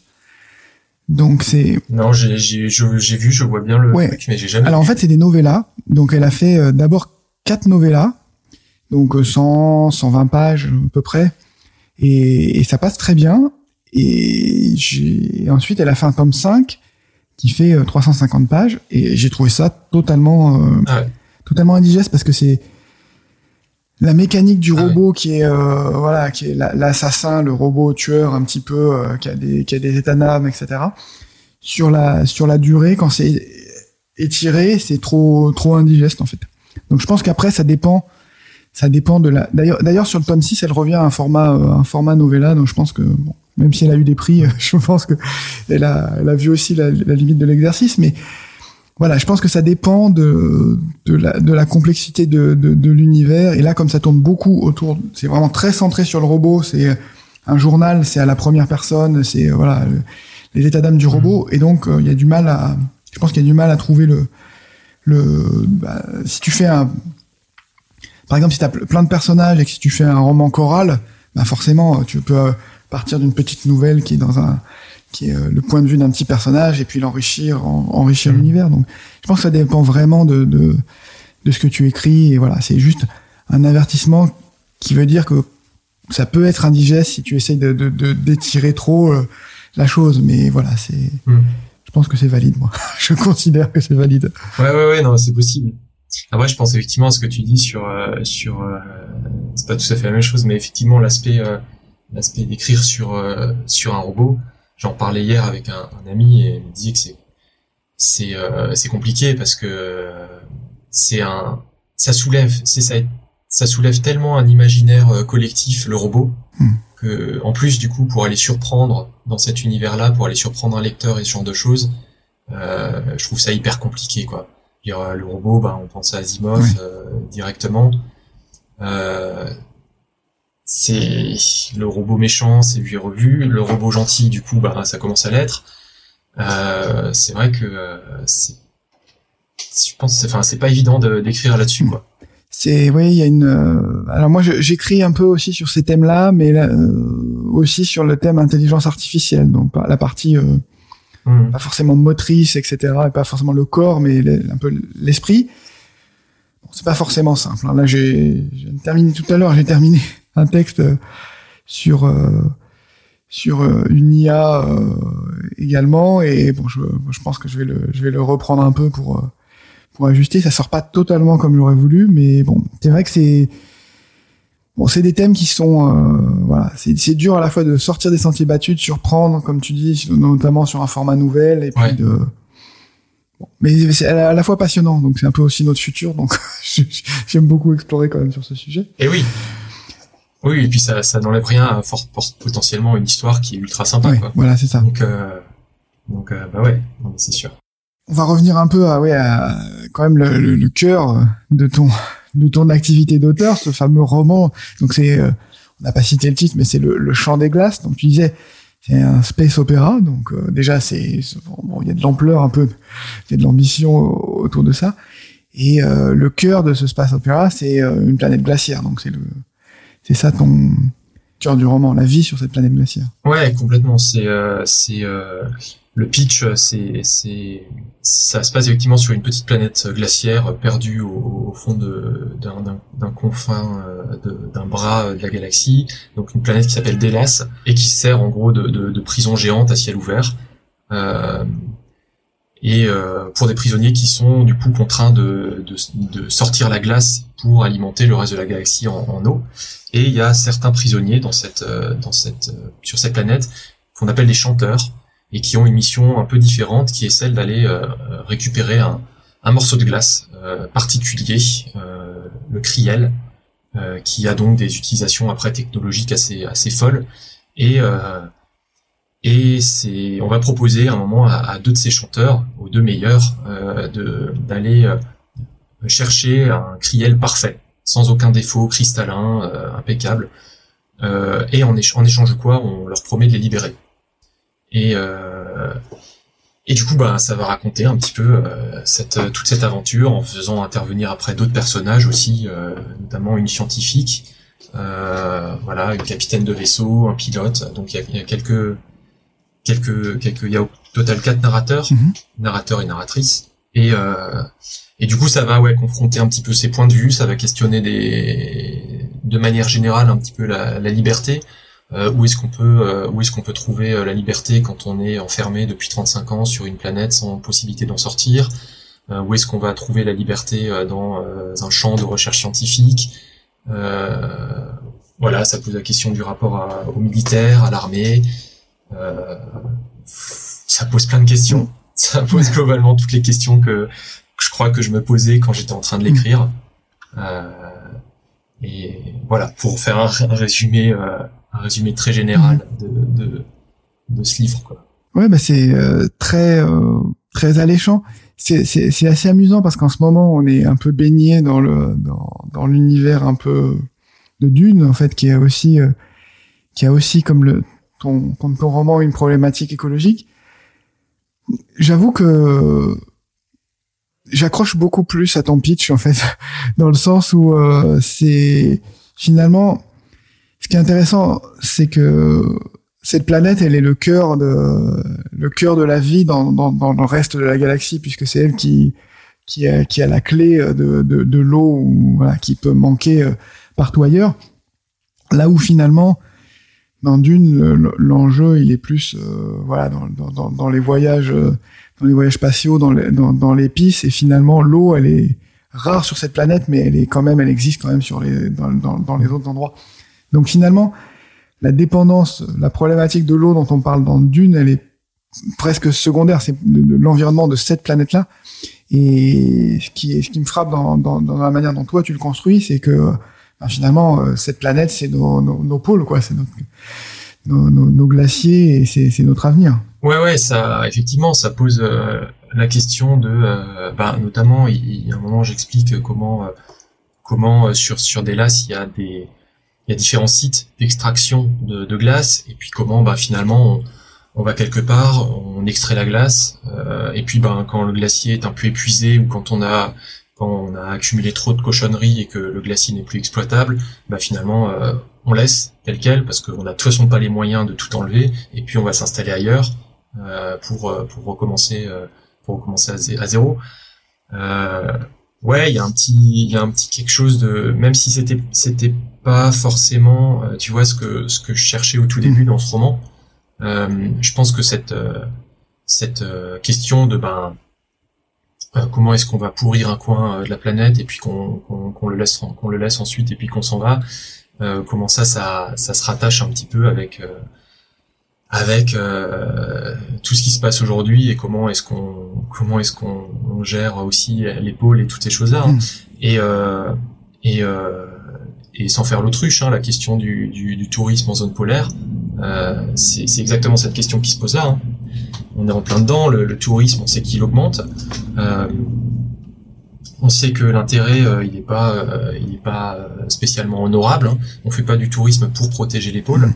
Donc c'est non j'ai j'ai j'ai vu je vois bien le truc mais j'ai jamais alors en fait c'est des novellas. Donc elle a fait d'abord quatre novellas. Donc 100, euh, 120 pages à peu près, et, et ça passe très bien. Et, j'ai, ensuite, elle a fait un tome 5 qui fait 350 euh, pages, et j'ai trouvé ça totalement, euh, ah totalement indigeste parce que c'est la mécanique du ah robot qui est euh, voilà qui est l'assassin le robot tueur un petit peu qui a des qui a des états d'âme etc sur la sur la durée quand c'est étiré c'est trop trop indigeste en fait donc je pense qu'après ça dépend ça dépend de la. D'ailleurs, d'ailleurs sur le tome 6, elle revient à un format, euh, un format novella. Donc je pense que bon, même si elle a eu des prix, je pense que elle a, elle a vu aussi la, la limite de l'exercice. Mais voilà, je pense que ça dépend de, de, la, de la complexité de, de, de l'univers. Et là, comme ça tourne beaucoup autour, c'est vraiment très centré sur le robot. C'est un journal, c'est à la première personne, c'est voilà les états d'âme du robot. Et donc, euh, il y a du mal à, je pense qu'il y a du mal à trouver le, le, bah, si tu fais un par exemple, si tu as plein de personnages et que si tu fais un roman choral, bah forcément, tu peux euh, partir d'une petite nouvelle qui est dans un qui est euh, le point de vue d'un petit personnage et puis l'enrichir, enrichir mmh. l'univers. Donc, je pense que ça dépend vraiment de, de, de ce que tu écris. Et voilà, c'est juste un avertissement qui veut dire que ça peut être indigeste si tu essayes de d'étirer trop euh, la chose. Mais voilà, c'est, mmh. je pense que c'est valide, moi. je considère que c'est valide. Ouais, ouais, ouais, non, c'est possible. Après, je pense effectivement à ce que tu dis sur euh, sur euh, c'est pas tout à fait la même chose, mais effectivement l'aspect euh, l'aspect d'écrire sur sur un robot. J'en parlais hier avec un, un, ami et il me disait que c'est c'est c'est compliqué parce que c'est un ça soulève c'est ça ça soulève tellement un imaginaire collectif le robot hmm. que en plus du coup pour aller surprendre dans cet univers là pour aller surprendre un lecteur et ce genre de choses je trouve ça hyper compliqué quoi le robot, bah, on pense à Asimov euh, directement. Euh, c'est le robot méchant, c'est vu et revu. Le robot gentil, du coup, bah, ça commence à l'être. Euh, c'est vrai que c'est, je pense, enfin, c'est pas évident d'écrire là-dessus, quoi. C'est, oui, il y a une. alors moi, j'écris un peu aussi sur ces thèmes-là, mais aussi sur le thème intelligence artificielle, donc la partie mmh. pas forcément motrice, etc., et pas forcément le corps, mais un peu l'esprit. Bon, c'est pas forcément simple. Hein. Là, j'ai terminé tout à l'heure, j'ai terminé un texte sur euh, sur euh, une IA euh, également, et bon, je, je pense que je vais le je vais le reprendre un peu pour pour ajuster. Ça sort pas totalement comme j'aurais voulu, mais bon, c'est vrai que c'est Bon, c'est des thèmes qui sont, euh, voilà, c'est dur à la fois de sortir des sentiers battus, de surprendre, comme tu dis, notamment sur un format nouvel, et puis de. Bon, mais c'est à la fois passionnant, donc c'est un peu aussi notre futur, donc j'aime beaucoup explorer quand même sur ce sujet. Et oui. Oui, et puis ça, ça n'enlève rien à fort, potentiellement une histoire qui est ultra sympa. quoi. Voilà, c'est ça. Donc, euh, donc euh, bah ouais, c'est sûr. On va revenir un peu à, ouais, à, quand même le, le, le cœur de ton de ton activité d'auteur, ce fameux roman. Donc c'est, euh, on n'a pas cité le titre, mais c'est le, le Chant des glaces. Donc tu disais, c'est un space opéra. Donc euh, déjà c'est, bon, il y a de l'ampleur un peu, il y a de l'ambition autour de ça. Et euh, le cœur de ce space opéra, c'est une planète glaciaire. Donc c'est le, c'est ça ton cœur du roman, la vie sur cette planète glaciaire. Ouais, complètement. C'est, c'est le pitch, c'est, c'est, ça se passe effectivement sur une petite planète glaciaire perdue au, fond d'un, confin euh, d'un bras de la galaxie. Donc une planète qui s'appelle Delas et qui sert en gros de, prison géante à ciel ouvert. Euh, et euh, pour des prisonniers qui sont du coup contraints de, sortir la glace pour alimenter le reste de la galaxie en, eau. Et il y a certains prisonniers dans cette, dans cette, sur cette planète qu'on appelle des chanteurs et qui ont une mission un peu différente, qui est celle d'aller euh, euh, récupérer un, un, morceau de glace euh, particulier, le criel, qui a donc des utilisations après technologiques assez assez folles. Et et c'est, on va proposer à un moment à, deux de ces chanteurs, aux deux meilleurs, d'aller chercher un criel parfait, sans aucun défaut, cristallin, impeccable. et en, en échange de quoi, on leur promet de les libérer. Et, euh, et du coup, bah, ça va raconter un petit peu euh, cette, toute cette aventure en faisant intervenir après d'autres personnages aussi, euh, notamment une scientifique, voilà, une capitaine de vaisseau, un pilote. Donc il y a, quelques, quelques, quelques, il y a au total quatre narrateurs, mhm. narrateurs et narratrices. Et, et du coup, ça va ouais confronter un petit peu ses points de vue, ça va questionner des, de manière générale un petit peu la, la liberté, euh, où est-ce qu'on peut euh, où est-ce qu'on peut trouver euh, la liberté quand on est enfermé depuis 35 ans sur une planète sans possibilité d'en sortir? Où est-ce qu'on va trouver la liberté dans un champ de recherche scientifique? Voilà, ça pose la question du rapport aux militaires, à l'armée. ça pose plein de questions. Ça pose globalement toutes les questions que, que je crois que je me posais quand j'étais en train de l'écrire. et voilà, pour faire un, un résumé un résumé très général mm. de, de, de ce livre. Quoi. Ouais, bah c'est euh, très euh, très alléchant. C'est, c'est, c'est assez amusant parce qu'en ce moment on est un peu baigné dans le dans, dans l'univers un peu de Dune en fait qui a aussi euh, qui a aussi comme le ton, ton ton roman une problématique écologique. J'avoue que j'accroche beaucoup plus à ton pitch en fait dans le sens où c'est finalement ce qui est intéressant, c'est que cette planète, elle est le cœur de le cœur de la vie dans, dans, le reste de la galaxie, puisque c'est elle qui qui a, qui a la clé de, de, l'eau qui peut manquer euh, partout ailleurs. Là où finalement, dans Dune, l'enjeu il est plus euh, voilà dans, dans, dans, les voyages euh, dans les voyages spatiaux, dans les, dans, dans l'épice, et finalement l'eau elle est rare sur cette planète, mais elle est quand même elle existe quand même sur les dans, dans, les autres endroits. Donc finalement, la dépendance, la problématique de l'eau dont on parle dans Dune, elle est presque secondaire. C'est l'environnement de cette planète-là. Et ce qui, ce qui me frappe dans, dans, dans, la manière dont toi tu le construis, c'est que ben, finalement, euh, cette planète, c'est nos, pôles, quoi. C'est nos, nos, glaciers et c'est notre avenir. Ouais, ouais, ça, effectivement, ça pose euh, la question de, euh, ben, notamment, il, y a un moment, j'explique comment, euh, comment sur sur des lacs, il y a des il y a différents sites d'extraction de, glace et puis comment bah finalement on, va quelque part, on extrait la glace et puis ben quand le glacier est un peu épuisé ou quand on a quand on a accumulé trop de cochonneries et que le glacier n'est plus exploitable, bah finalement euh, on laisse tel quel parce qu'on a de toute façon pas les moyens de tout enlever et puis on va s'installer ailleurs pour pour recommencer pour recommencer à, zéro. ouais, il y a un petit il y a un petit quelque chose de même si c'était c'était pas forcément tu vois ce que ce que je cherchais au tout début dans ce roman. je pense que cette cette question de ben euh, comment est-ce qu'on va pourrir un coin euh, de la planète et puis qu'on le laisse qu'on le laisse ensuite et puis qu'on s'en va euh, comment ça, ça ça se rattache un petit peu avec avec tout ce qui se passe aujourd'hui et comment est-ce qu'on comment est-ce qu'on gère aussi l'épaule et toutes ces choses là hein. mm. et et et sans faire l'autruche, hein, la question du, du, du, tourisme en zone polaire, euh, c'est exactement cette question qui se pose là. Hein on est en plein dedans. Le, tourisme, on sait qu'il augmente. Euh, on sait que l'intérêt, euh, il n'est pas, euh, pas spécialement honorable. Hein. On fait pas du tourisme pour protéger les pôles,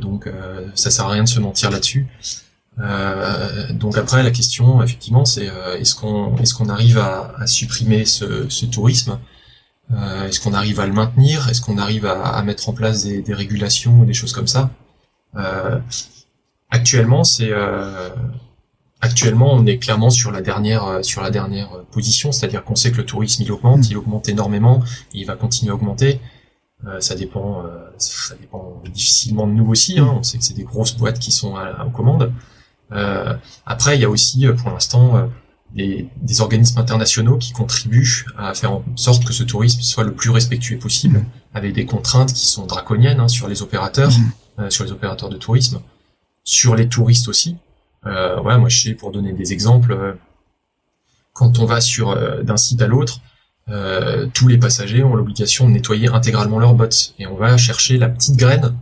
donc ça sert à rien de se mentir là-dessus. donc après, la question, effectivement, c'est est-ce qu'on est-ce qu'on arrive à, supprimer ce, tourisme? Est-ce qu'on arrive à le maintenir? Est-ce qu'on arrive à, mettre en place des, des, régulations ou des choses comme ça? Actuellement, c'est euh, actuellement on est clairement sur la dernière euh, sur la dernière euh, position, c'est-à-dire qu'on sait que le tourisme il augmente, mm. il augmente énormément, il va continuer à augmenter. ça dépend ça dépend difficilement de nous aussi. Hein. Mm. On sait que c'est des grosses boîtes qui sont à, aux commandes. après, il y a aussi pour l'instant des, des, organismes internationaux qui contribuent à faire en sorte que ce tourisme soit le plus respectueux possible, mm. avec des contraintes qui sont draconiennes hein, sur les opérateurs, sur les opérateurs de tourisme sur les touristes aussi. Euh, ouais, moi je sais pour donner des exemples, euh, quand on va sur euh, d'un site à l'autre, euh, tous les passagers ont l'obligation de nettoyer intégralement leurs bottes et on va chercher la petite graine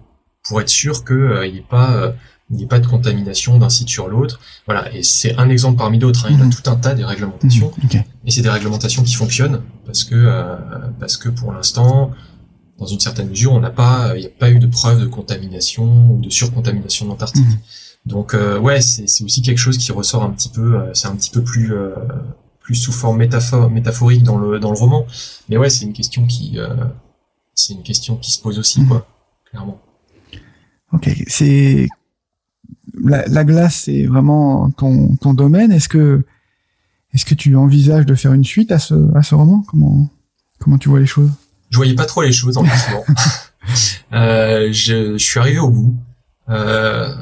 pour être sûr qu'il n'y ait pas il n'y ait pas de contamination d'un site sur l'autre. Voilà, et c'est un exemple parmi d'autres. Hein. Il y a mhm. tout un tas de réglementations, mhm, et c'est des réglementations qui fonctionnent parce que parce que pour l'instant, dans une certaine mesure, on n'a pas, il n'y a pas eu de preuve de contamination ou de surcontamination d'Antarctique. Mhm. Donc euh, ouais, c'est aussi quelque chose qui ressort un petit peu, euh, c'est un petit peu plus euh, plus sous forme métaphore, métaphorique dans le dans le roman. Mais ouais, c'est une question qui c'est une question qui se pose aussi mhm. quoi, clairement. Ok, c'est la, la, glace, c'est vraiment ton ton domaine. Est-ce que est-ce que tu envisages de faire une suite à ce à ce roman? Comment comment tu vois les choses? Je voyais pas trop les choses en euh, je, je, suis arrivé au bout. Euh,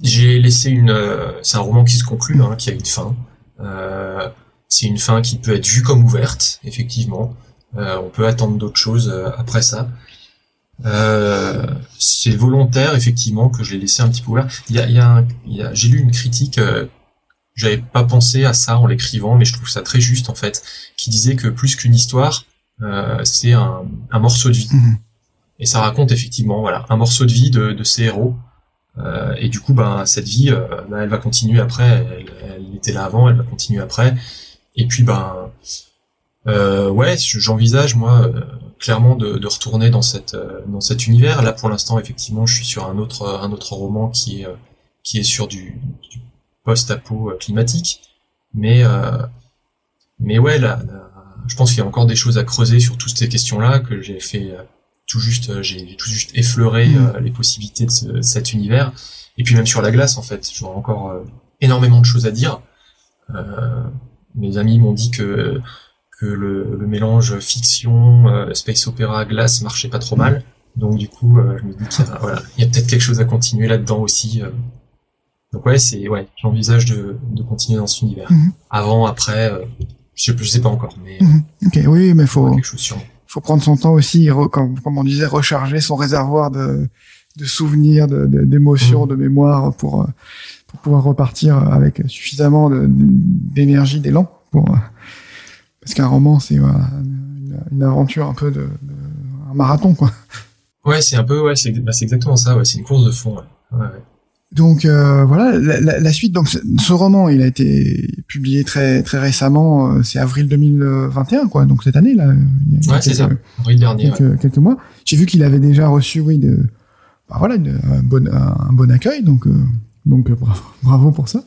j'ai laissé une. Euh, c'est un roman qui se conclut, hein, qui a une fin. Euh, c'est une fin qui peut être vue comme ouverte, effectivement. Euh, on peut attendre d'autres choses euh, après ça. c'est volontaire, effectivement, que je l'ai laissé un petit peu ouvert. Il y a, il y a, il y a j'ai lu une critique. j'avais pas pensé à ça en l'écrivant, mais je trouve ça très juste en fait, qui disait que plus qu'une histoire, euh, c'est un, un, morceau de vie. Mhm. Et ça raconte effectivement voilà un morceau de vie de, de ces héros. Euh, et du coup, ben cette vie, euh, ben, elle va continuer après. Elle, était là avant, elle va continuer après. Et puis ben euh, ouais, j'envisage moi clairement de, de, retourner dans cette dans cet univers. Là, pour l'instant, effectivement, je suis sur un autre un autre roman qui est qui est sur du, du post-apo climatique. Mais mais ouais, là, je pense qu'il y a encore des choses à creuser sur toutes ces questions-là que j'ai fait euh, tout juste, euh, j'ai tout juste effleuré mm. euh, les possibilités de, cet univers. Et puis même sur la glace, en fait, j'aurais encore énormément de choses à dire. mes amis m'ont dit que que le, le mélange fiction, space opéra, glace marchait pas trop mal. Donc du coup, je me dis qu'il y a, voilà, il y a peut-être quelque chose à continuer là-dedans aussi. Donc ouais, c'est ouais, j'envisage de, de continuer dans cet univers. Mm-hmm. Avant, après, je, je sais pas encore, mais. Mhm. Ok, oui, mais faut. Faut prendre son temps aussi, comme, comme on disait, recharger son réservoir de, de souvenirs, d'émotions, de, de, mhm. mémoire pour, pour pouvoir repartir avec suffisamment d'énergie, d'élan pour. Parce qu'un roman, c'est une, une, aventure un peu de, de, un marathon, quoi. Ouais, c'est un peu, ouais, c'est bah, exactement ça. Ouais, c'est une course de fond. Ouais. Ouais, ouais. Donc euh, voilà, la, la, suite. Donc ce roman, il a été publié très très récemment. Euh, c'est avril 2021, quoi. Donc cette année là. Il ouais, c'est ça. Avril dernier. Quelques, quelques mois. J'ai vu qu'il avait déjà reçu, oui, de, bah, voilà, un bon un bon accueil. Donc euh, donc bravo, bravo pour ça.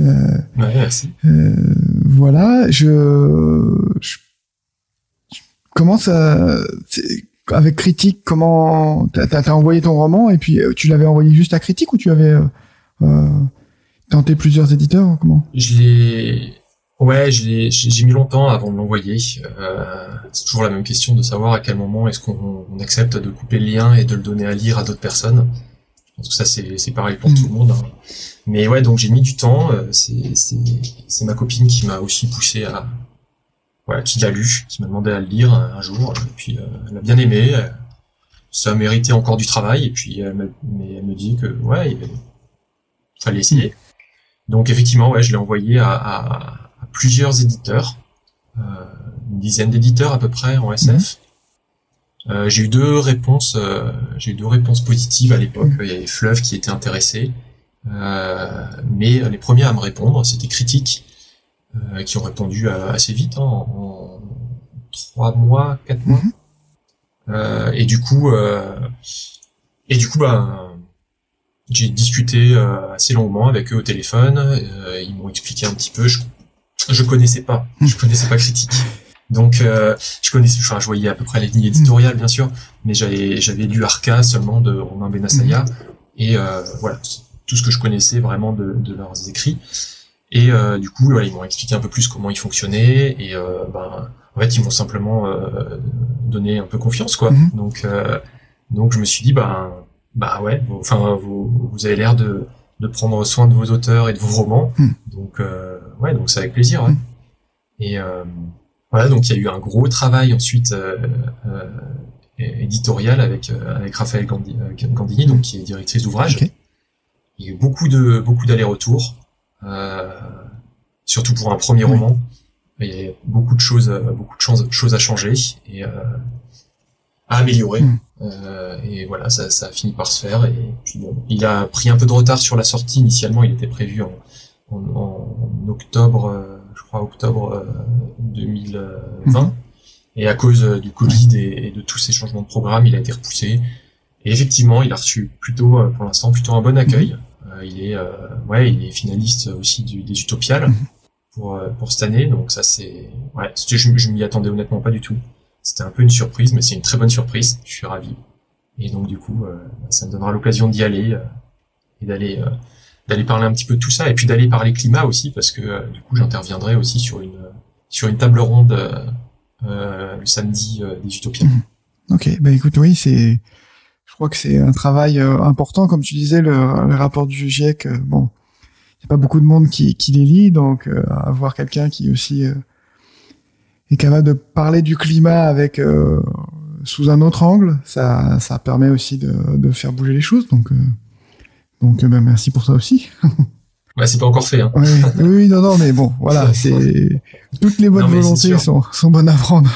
Euh, ouais, merci. voilà, je, je, je commence à avec critique, comment t'as as envoyé ton roman et puis euh, tu l'avais envoyé juste à critique ou tu avais euh, euh Tenté plusieurs éditeurs comment? Je l'ai Ouais, j'ai mis longtemps avant de l'envoyer. C'est toujours la même question de savoir à quel moment est-ce qu'on accepte de couper le lien et de le donner à lire à d'autres personnes. Je pense que ça c'est pareil pour tout le monde. Hein. Mais ouais, donc j'ai mis du temps. C'est ma copine qui m'a aussi poussé à, voilà, qui l'a lu, qui m'a demandé à le lire un jour. Et puis euh, elle a bien aimé. Ça a mérité encore du travail. Et puis elle me, elle me dit que ouais, il fallait essayer. Donc effectivement, ouais, je l'ai envoyé à, à plusieurs éditeurs, euh, une dizaine d'éditeurs à peu près en SF. Mhm. Euh, j'ai eu deux réponses, euh, j'ai eu deux réponses positives à l'époque. Mhm. Il y avait Fleuve qui était intéressé, mais les premiers à me répondre, c'était Critique, qui ont répondu assez vite, hein, en, trois mois, quatre mois. Mhm. et du coup, et du coup, bah, j'ai discuté assez longuement avec eux au téléphone. ils m'ont expliqué un petit peu. Je je connaissais pas, je connaissais pas critique. Donc euh, je connaissais, enfin je voyais à peu près les lignes éditoriales bien sûr, mais j'avais j'avais lu Arca seulement de Romain Benassaya mhm. et euh, voilà tout ce que je connaissais vraiment de, de leurs écrits. Et euh, du coup voilà, ils m'ont expliqué un peu plus comment ils fonctionnaient et euh, ben en fait ils m'ont simplement euh, donné un peu confiance quoi. Mhm. Donc euh, donc je me suis dit ben bah ouais, enfin vous vous avez l'air de de prendre soin de vos auteurs et de vos romans. Hmm. Donc euh, ouais, donc c'est avec plaisir. Ouais. Hmm. Et euh, voilà, donc il y a eu un gros travail ensuite euh, euh éditorial avec euh, avec Raphaël Gandini, donc qui est directrice d'ouvrage. Il y a eu beaucoup de beaucoup d'allers-retours, surtout pour un premier roman. Il y a beaucoup de choses, beaucoup de choses, choses à changer et à améliorer. Hmm. Euh, et voilà, ça, ça, a fini par se faire. Et puis bon, il a pris un peu de retard sur la sortie. Initialement, il était prévu en, en, en octobre, euh, je crois octobre 2020. Euh, hmm. Et à cause euh, du Covid et, de tous ces changements de programme, il a été repoussé. Et effectivement, il a reçu plutôt, pour l'instant, plutôt un bon accueil. Il est, ouais, il est finaliste aussi du, des Utopiales pour pour cette année. Donc ça, c'est, ouais, je, je m'y attendais honnêtement pas du tout. C'était un peu une surprise, mais c'est une très bonne surprise. Je suis ravi. Et donc du coup, euh, ça me donnera l'occasion d'y aller euh, et d'aller euh, d'aller parler un petit peu de tout ça et puis d'aller parler climat aussi parce que du coup j'interviendrai aussi sur une sur une table ronde le samedi des Utopiens. Mhm. Ok, bah écoute, oui, c'est, crois que c'est un travail important, comme tu disais, le, rapport du GIEC. bon, il n'y a pas beaucoup de monde qui, qui les lit, donc avoir quelqu'un qui aussi est capable de parler du climat avec euh, sous un autre angle, ça, ça permet aussi de, de faire bouger les choses. Donc, euh, donc ben, merci pour ça aussi. ouais, c'est pas encore fait. Hein. Oui, oui, non, non, mais bon, voilà, c'est toutes les bonnes volontés sont, sont bonnes à prendre.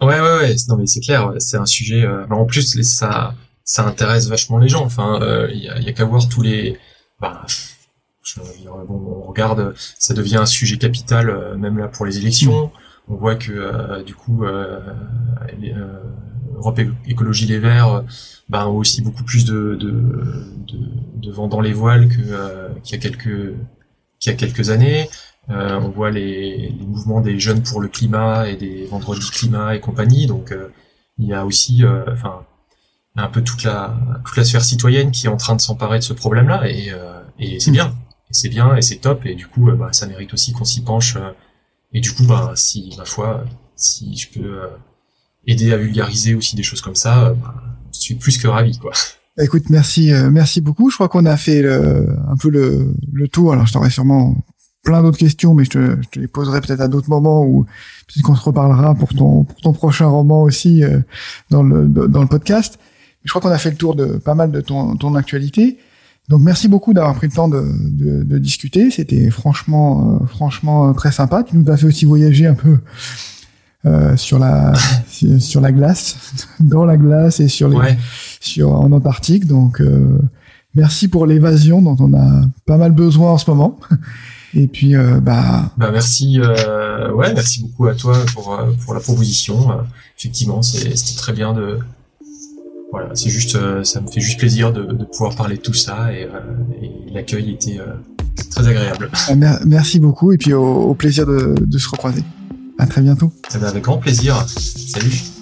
Ouais, ouais, ouais. Non, mais c'est clair, c'est un sujet. Euh, en plus, ça, ça intéresse vachement les gens. Enfin, il y a, a qu'à voir tous les. Bah, je, bon, on regarde, ça devient un sujet capital, même là pour les élections on voit que euh, du coup euh, euh, Europe Écologie Les Verts ben, ont aussi beaucoup plus de, de, de, de vent dans les voiles qu'il y a quelques qu'il y a quelques années. on voit les, les, mouvements des jeunes pour le climat et des vendredis climat et compagnie. Donc il y a aussi, enfin, un peu toute la toute la sphère citoyenne qui est en train de s'emparer de ce problème-là et, et c'est bien, et c'est bien et c'est top et du coup, bah, ça mérite aussi qu'on s'y penche et du coup, bah, si, ma foi, si je peux euh, aider à vulgariser aussi des choses comme ça, euh, bah, je suis plus que ravi, quoi. Écoute, merci, euh, merci beaucoup. Je crois qu'on a fait un peu le, le tour. Alors, je t'aurai sûrement plein d'autres questions, mais je te, je te les poserai peut-être à d'autres moments ou peut-être qu'on se reparlera pour ton, pour ton prochain roman aussi dans le, dans le podcast. Je crois qu'on a fait le tour de pas mal de ton, ton actualité. Donc merci beaucoup d'avoir pris le temps de, de, de discuter. C'était franchement, euh, franchement très sympa. Tu nous as fait aussi voyager un peu euh, sur la sur la glace, dans la glace et sur les sur en Antarctique. Donc euh, merci pour l'évasion dont on a pas mal besoin en ce moment. Et puis euh, bah bah merci ouais merci beaucoup à toi pour pour la proposition. effectivement c'était très bien de voilà, c'est juste, euh, ça me fait juste plaisir de, pouvoir parler de tout ça et, euh, l'accueil était euh, très agréable. Merci beaucoup et puis au, plaisir de, de, se recroiser. À très bientôt. Avec grand plaisir. Salut.